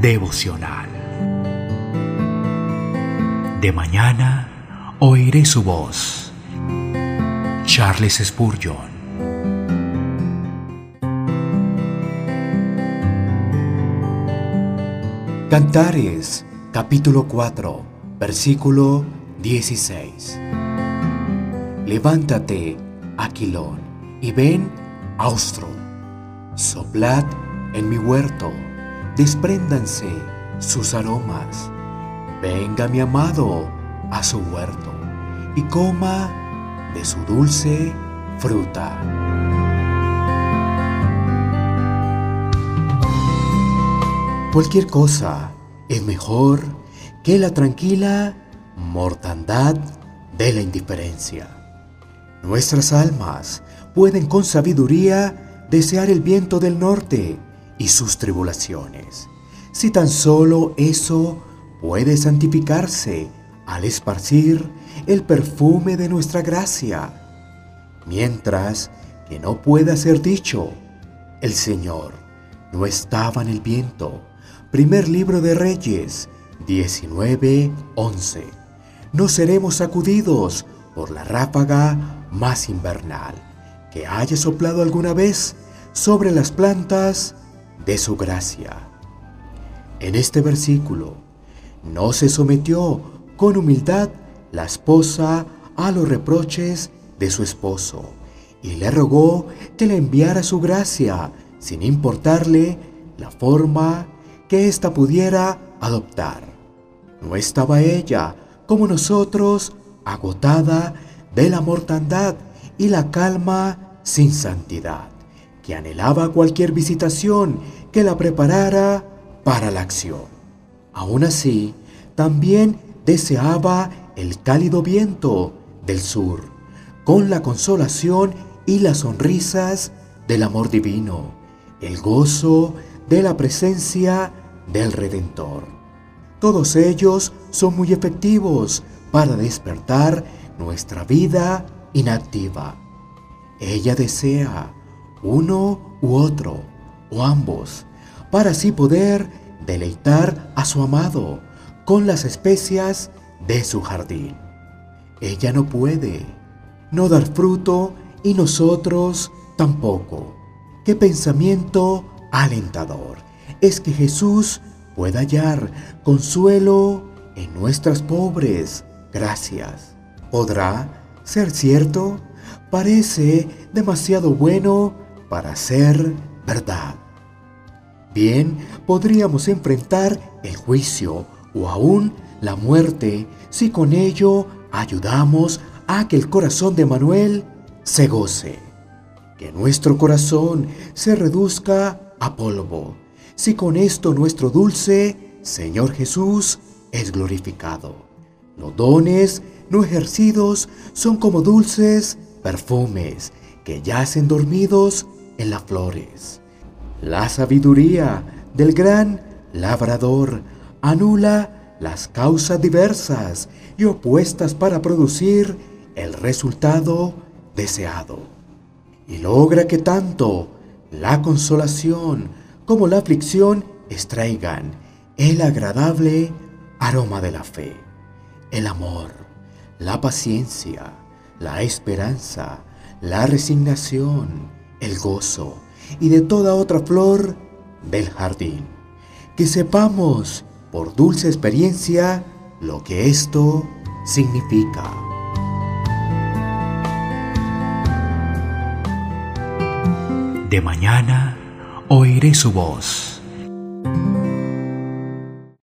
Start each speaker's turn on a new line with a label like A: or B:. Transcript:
A: devocional. De mañana oiré su voz. Charles Spurgeon.
B: Cantares, capítulo 4, versículo 16. Levántate, Aquilón, y ven, Austro. Soplad en mi huerto, despréndanse sus aromas. Venga mi amado a su huerto y coma de su dulce fruta. Cualquier cosa es mejor que la tranquila mortandad de la indiferencia. Nuestras almas pueden con sabiduría desear el viento del norte y sus tribulaciones, si tan solo eso puede santificarse al esparcir el perfume de nuestra gracia, mientras que no pueda ser dicho, el Señor no estaba en el viento, Primer libro de Reyes 19:11. No seremos sacudidos por la ráfaga más invernal que haya soplado alguna vez sobre las plantas de su gracia. En este versículo, no se sometió con humildad la esposa a los reproches de su esposo y le rogó que le enviara su gracia sin importarle la forma que ésta pudiera adoptar. No estaba ella, como nosotros, agotada de la mortandad y la calma sin santidad, que anhelaba cualquier visitación que la preparara para la acción. Aún así, también deseaba el cálido viento del sur, con la consolación y las sonrisas del amor divino, el gozo de la presencia del Redentor. Todos ellos son muy efectivos para despertar nuestra vida inactiva. Ella desea uno u otro, o ambos, para así poder deleitar a su amado con las especias de su jardín. Ella no puede no dar fruto y nosotros tampoco. Qué pensamiento alentador es que Jesús pueda hallar consuelo en nuestras pobres gracias. ¿Podrá ser cierto? Parece demasiado bueno para ser verdad. Bien, podríamos enfrentar el juicio o aún la muerte si con ello ayudamos a que el corazón de Manuel se goce. Que nuestro corazón se reduzca a polvo si con esto nuestro dulce Señor Jesús es glorificado. Los dones no ejercidos son como dulces perfumes que yacen dormidos en las flores. La sabiduría del gran labrador anula las causas diversas y opuestas para producir el resultado deseado. Y logra que tanto la consolación como la aflicción extraigan el agradable aroma de la fe, el amor, la paciencia, la esperanza, la resignación, el gozo y de toda otra flor del jardín. Que sepamos por dulce experiencia lo que esto significa.
A: De mañana oiré su voz.